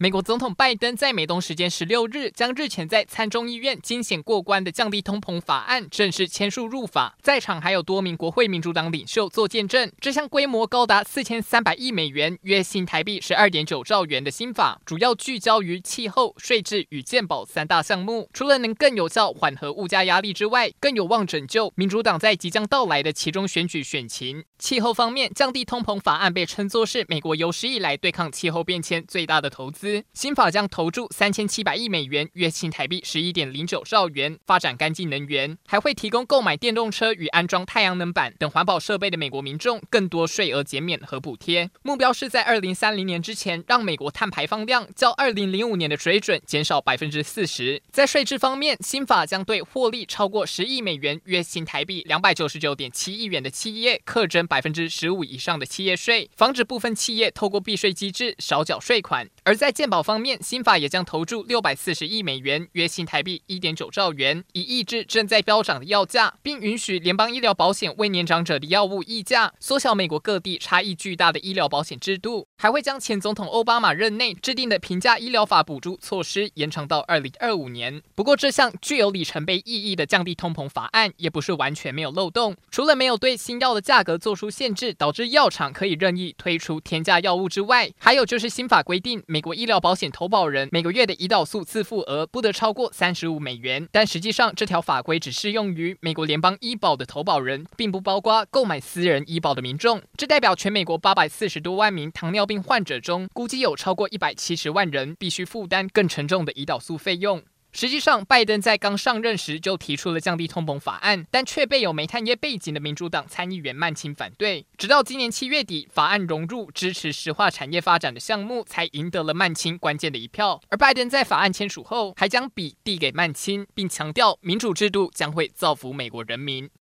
美国总统拜登在美东时间十六日，将日前在参众议院惊险过关的降低通膨法案正式签署入法，在场还有多名国会民主党领袖做见证。这项规模高达四千三百亿美元（约新台币十二点九兆元）的新法，主要聚焦于气候、税制与健保三大项目。除了能更有效缓和物价压力之外，更有望拯救民主党在即将到来的其中选举选情。气候方面，降低通膨法案被称作是美国有史以来对抗气候变迁最大的投资。新法将投注三千七百亿美元（约新台币十一点零九兆元），发展干净能源，还会提供购买电动车与安装太阳能板等环保设备的美国民众更多税额减免和补贴。目标是在二零三零年之前，让美国碳排放量较二零零五年的水准减少百分之四十。在税制方面，新法将对获利超过十亿美元（约新台币两百九十九点七亿元）的企业课征百分之十五以上的企业税，防止部分企业透过避税机制少缴税款。而在健保方面，新法也将投注六百四十亿美元（约新台币一点九兆元），以抑制正在飙涨的药价，并允许联邦医疗保险为年长者的药物议价，缩小美国各地差异巨大的医疗保险制度。还会将前总统奥巴马任内制定的平价医疗法补助措施延长到二零二五年。不过，这项具有里程碑意义的降低通膨法案也不是完全没有漏洞，除了没有对新药的价格做出限制，导致药厂可以任意推出天价药物之外，还有就是新法规定美国医疗保险投保人每个月的胰岛素自付额不得超过三十五美元。但实际上，这条法规只适用于美国联邦医保的投保人，并不包括购买私人医保的民众。这代表全美国八百四十多万名糖尿病患者中，估计有超过一百七十万人必须负担更沉重的胰岛素费用。实际上，拜登在刚上任时就提出了降低通膨法案，但却被有煤炭业背景的民主党参议员曼钦反对。直到今年七月底，法案融入支持石化产业发展的项目，才赢得了曼钦关键的一票。而拜登在法案签署后，还将笔递给曼钦，并强调民主制度将会造福美国人民。